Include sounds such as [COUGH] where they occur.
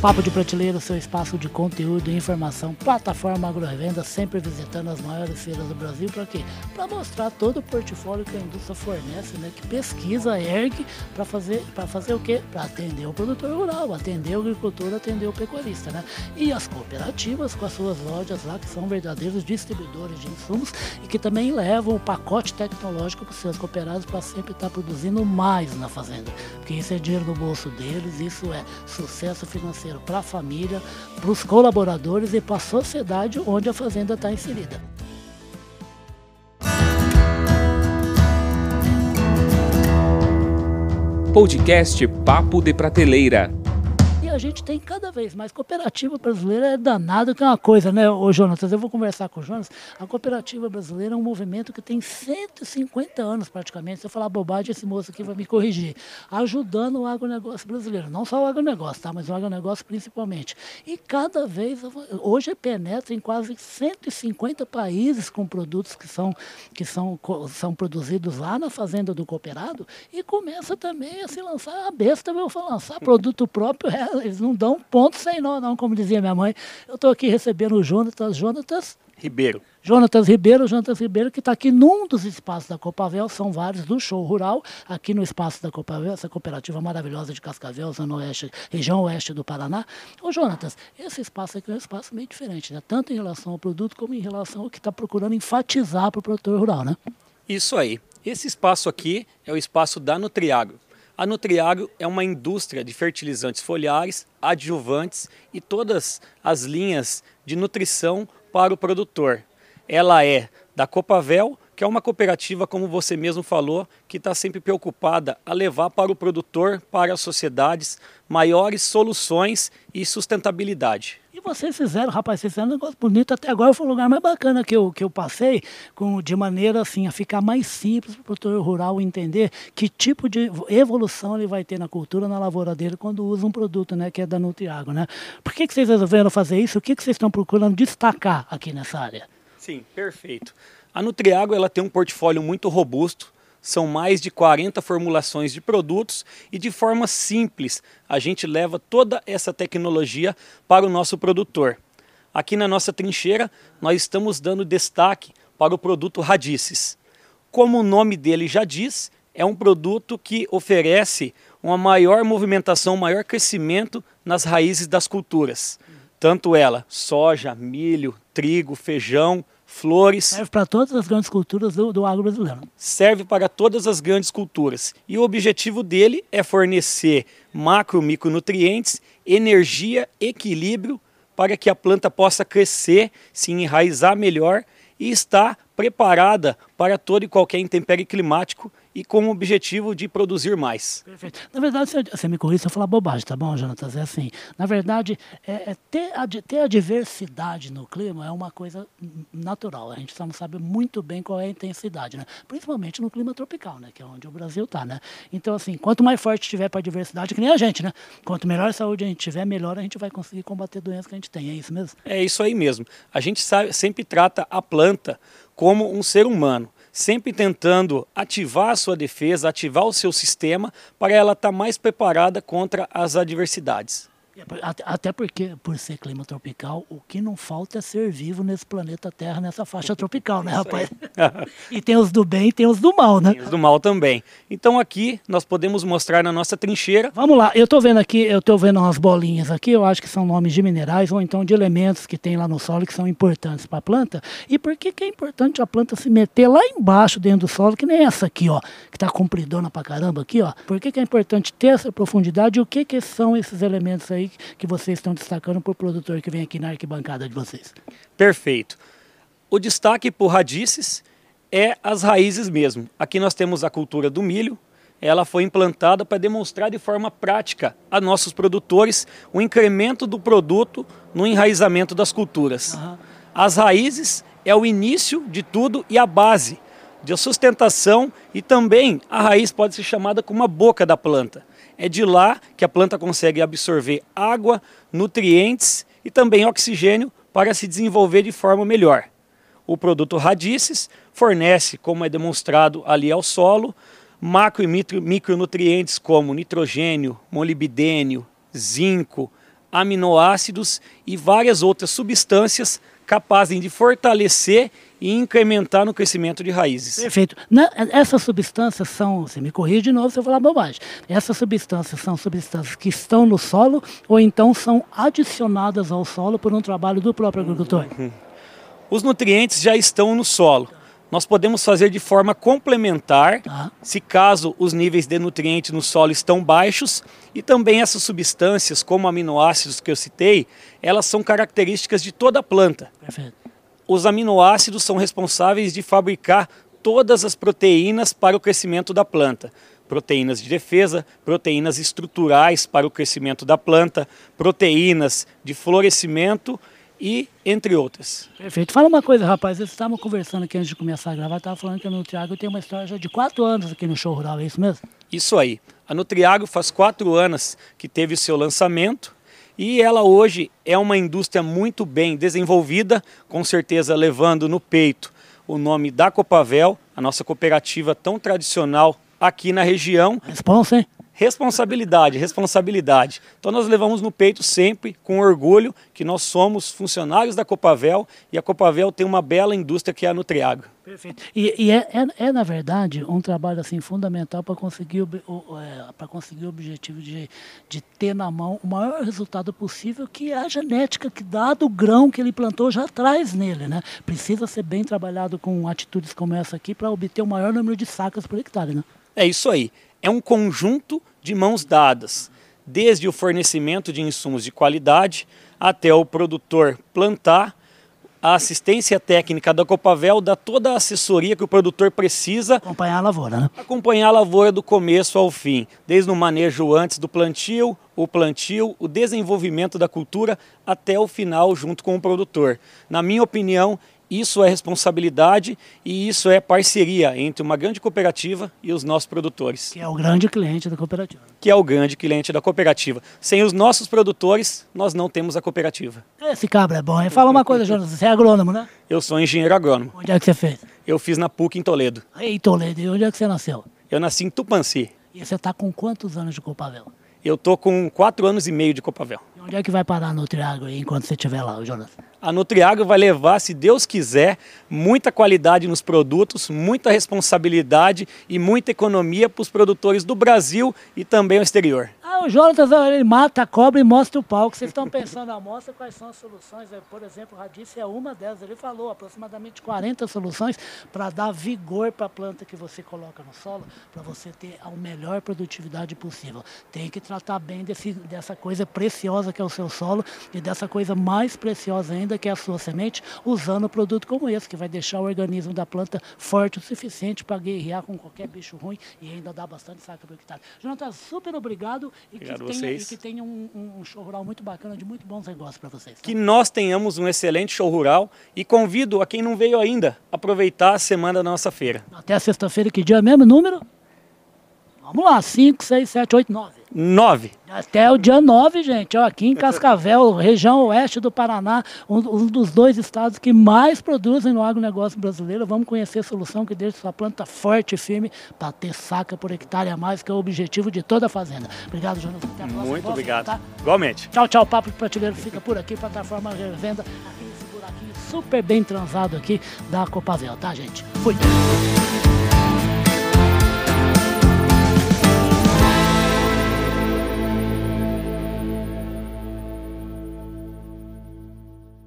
Papo de Prateleira, seu espaço de conteúdo e informação, plataforma agro-revenda, sempre visitando as maiores feiras do Brasil, para quê? Para mostrar todo o portfólio que a indústria fornece, né? que pesquisa, ergue, para fazer, fazer o quê? Para atender o produtor rural, atender o agricultor, atender o pecuarista. Né? E as cooperativas com as suas lojas lá, que são verdadeiros distribuidores de insumos e que também levam o pacote tecnológico para os seus cooperados para sempre estar tá produzindo mais na fazenda. Porque isso é dinheiro no bolso deles, isso é sucesso financeiro para a família, para os colaboradores e para a sociedade onde a fazenda está inserida. Podcast Papo de Prateleira a gente tem cada vez mais. Cooperativa brasileira é danado que é uma coisa, né, ô Jonas? Eu vou conversar com o Jonas. A cooperativa brasileira é um movimento que tem 150 anos praticamente. Se eu falar bobagem, esse moço aqui vai me corrigir. Ajudando o agronegócio brasileiro. Não só o agronegócio, tá? Mas o agronegócio principalmente. E cada vez, hoje penetra em quase 150 países com produtos que são, que são, são produzidos lá na fazenda do cooperado e começa também a se lançar a besta, meu, lançar produto próprio eles não dão ponto sem nó, não, como dizia minha mãe. Eu estou aqui recebendo o Jonatas, Jonatas Ribeiro. Jonatas Ribeiro, Jonatas Ribeiro, que está aqui num dos espaços da Copavel, são vários do show rural, aqui no espaço da Copavel, essa cooperativa maravilhosa de Cascavel, zona oeste, região oeste do Paraná. Ô Jonatas, esse espaço aqui é um espaço meio diferente, né? tanto em relação ao produto como em relação ao que está procurando enfatizar para o produtor rural, né? Isso aí. Esse espaço aqui é o espaço da Nutriagro. A Nutriagro é uma indústria de fertilizantes foliares, adjuvantes e todas as linhas de nutrição para o produtor. Ela é da Copavel, que é uma cooperativa, como você mesmo falou, que está sempre preocupada a levar para o produtor, para as sociedades, maiores soluções e sustentabilidade. Vocês fizeram, rapaz, vocês fizeram um negócio bonito. Até agora foi o lugar mais bacana que eu, que eu passei, com, de maneira assim, a ficar mais simples para o produtor rural entender que tipo de evolução ele vai ter na cultura, na lavoura dele, quando usa um produto, né, que é da Nutriago, né? Por que, que vocês resolveram fazer isso? O que, que vocês estão procurando destacar aqui nessa área? Sim, perfeito. A Nutriago ela tem um portfólio muito robusto, são mais de 40 formulações de produtos e de forma simples a gente leva toda essa tecnologia para o nosso produtor. Aqui na nossa trincheira nós estamos dando destaque para o produto Radices. Como o nome dele já diz, é um produto que oferece uma maior movimentação, maior crescimento nas raízes das culturas. Tanto ela, soja, milho, trigo, feijão, flores. Serve para todas as grandes culturas do, do agro brasileiro. Serve para todas as grandes culturas. E o objetivo dele é fornecer macro micronutrientes, energia, equilíbrio para que a planta possa crescer, se enraizar melhor e estar preparada para todo e qualquer intempérie climático e com o objetivo de produzir mais. Perfeito. Na verdade, você me corrija se eu falar bobagem, tá bom, Jonatas? É assim, na verdade, é, é ter, a, ter a diversidade no clima é uma coisa natural. A gente só não sabe muito bem qual é a intensidade, né? Principalmente no clima tropical, né? Que é onde o Brasil está, né? Então, assim, quanto mais forte tiver para a diversidade, que nem a gente, né? Quanto melhor saúde a gente tiver, melhor a gente vai conseguir combater doenças que a gente tem. É isso mesmo? É isso aí mesmo. A gente sabe, sempre trata a planta como um ser humano sempre tentando ativar a sua defesa, ativar o seu sistema para ela estar tá mais preparada contra as adversidades. Até porque, por ser clima tropical, o que não falta é ser vivo nesse planeta Terra, nessa faixa tropical, né, rapaz? [LAUGHS] e tem os do bem e tem os do mal, né? Tem os do mal também. Então aqui nós podemos mostrar na nossa trincheira. Vamos lá, eu estou vendo aqui, eu estou vendo umas bolinhas aqui, eu acho que são nomes de minerais ou então de elementos que tem lá no solo que são importantes para a planta. E por que, que é importante a planta se meter lá embaixo dentro do solo, que nem essa aqui, ó, que está compridona pra caramba aqui, ó? Por que, que é importante ter essa profundidade e o que, que são esses elementos aí que vocês estão destacando para o produtor que vem aqui na arquibancada de vocês? Perfeito. O destaque por radices é as raízes mesmo. Aqui nós temos a cultura do milho, ela foi implantada para demonstrar de forma prática a nossos produtores o incremento do produto no enraizamento das culturas. Uhum. As raízes é o início de tudo e a base de sustentação e também a raiz pode ser chamada como a boca da planta. É de lá que a planta consegue absorver água, nutrientes e também oxigênio para se desenvolver de forma melhor. O produto Radices fornece, como é demonstrado ali ao solo, macro e micronutrientes como nitrogênio, molibdênio, zinco, aminoácidos e várias outras substâncias capazes de fortalecer e incrementar no crescimento de raízes. Perfeito. Na, essas substâncias são, você me corrige de novo se eu falar bobagem, essas substâncias são substâncias que estão no solo ou então são adicionadas ao solo por um trabalho do próprio agricultor? Uhum. Os nutrientes já estão no solo. Nós podemos fazer de forma complementar, tá. se caso os níveis de nutrientes no solo estão baixos, e também essas substâncias, como aminoácidos que eu citei, elas são características de toda a planta. Perfeito. Os aminoácidos são responsáveis de fabricar todas as proteínas para o crescimento da planta. Proteínas de defesa, proteínas estruturais para o crescimento da planta, proteínas de florescimento e entre outras. Perfeito. Fala uma coisa, rapaz. Vocês estavam conversando aqui antes de começar a gravar, estava falando que a Nutriago tem uma história já de quatro anos aqui no show rural, é isso mesmo? Isso aí. A Nutriago faz quatro anos que teve o seu lançamento e ela hoje é uma indústria muito bem desenvolvida, com certeza levando no peito o nome da Copavel, a nossa cooperativa tão tradicional aqui na região. Responsa, hein? Responsabilidade, responsabilidade. Então nós levamos no peito sempre com orgulho que nós somos funcionários da Copavel e a Copavel tem uma bela indústria que é a Nutriago. Perfeito. E, e é, é, é, na verdade um trabalho assim fundamental para conseguir o, é, conseguir o objetivo de, de ter na mão o maior resultado possível que a genética que dado o grão que ele plantou já traz nele, né? Precisa ser bem trabalhado com atitudes como essa aqui para obter o maior número de sacas por hectare, né? É isso aí é um conjunto de mãos dadas, desde o fornecimento de insumos de qualidade até o produtor plantar, a assistência técnica da Copavel dá toda a assessoria que o produtor precisa. Acompanhar a lavoura, né? Acompanhar a lavoura do começo ao fim, desde o manejo antes do plantio, o plantio, o desenvolvimento da cultura até o final junto com o produtor. Na minha opinião, isso é responsabilidade e isso é parceria entre uma grande cooperativa e os nossos produtores. Que é o grande cliente da cooperativa. Que é o grande cliente da cooperativa. Sem os nossos produtores, nós não temos a cooperativa. Esse cabra é bom. E fala uma coisa, Jonas, você é agrônomo, né? Eu sou engenheiro agrônomo. Onde é que você fez? Eu fiz na PUC em Toledo. Em Toledo. E onde é que você nasceu? Eu nasci em Tupanci. E você está com quantos anos de Copavel? Eu tô com quatro anos e meio de Copavel. Onde é que vai parar no Triago aí enquanto você estiver lá, Jonas? A Nutriagro vai levar, se Deus quiser, muita qualidade nos produtos, muita responsabilidade e muita economia para os produtores do Brasil e também ao exterior. Ah, o Jonatas ele mata a cobra e mostra o palco. Vocês estão pensando a mostra quais são as soluções. É, por exemplo, o Radice é uma delas. Ele falou aproximadamente 40 soluções para dar vigor para a planta que você coloca no solo, para você ter a melhor produtividade possível. Tem que tratar bem desse, dessa coisa preciosa que é o seu solo e dessa coisa mais preciosa ainda que é a sua semente, usando um produto como esse, que vai deixar o organismo da planta forte o suficiente para guerrear com qualquer bicho ruim e ainda dar bastante saca para o hectare. Jonathan, super obrigado e obrigado que, tenha, e que tenha um, um, show rural muito bacana, de muito bons negócios para vocês. Tá? Que nós tenhamos um excelente show rural e convido a quem não veio ainda aproveitar a semana da nossa feira. Até sexta-feira, que dia mesmo? Número? Vamos lá, 5, 6, 7, 8, 9. 9. Até o dia 9, gente. Ó, aqui em Cascavel, região oeste do Paraná, um, um, dos dois estados que mais produzem no agronegócio brasileiro. Vamos conhecer a solução que deixa sua planta forte e firme para ter saca por hectare a mais, que é o objetivo de toda a fazenda. Obrigado, Jonas. Até a próxima. Muito obrigado. Tá? Igualmente. Tchau, tchau. Papo de Prateleiro fica por aqui. Plataforma Revenda, aqui nesse buraquinho super bem transado aqui da Copavel, tá, gente? Fui.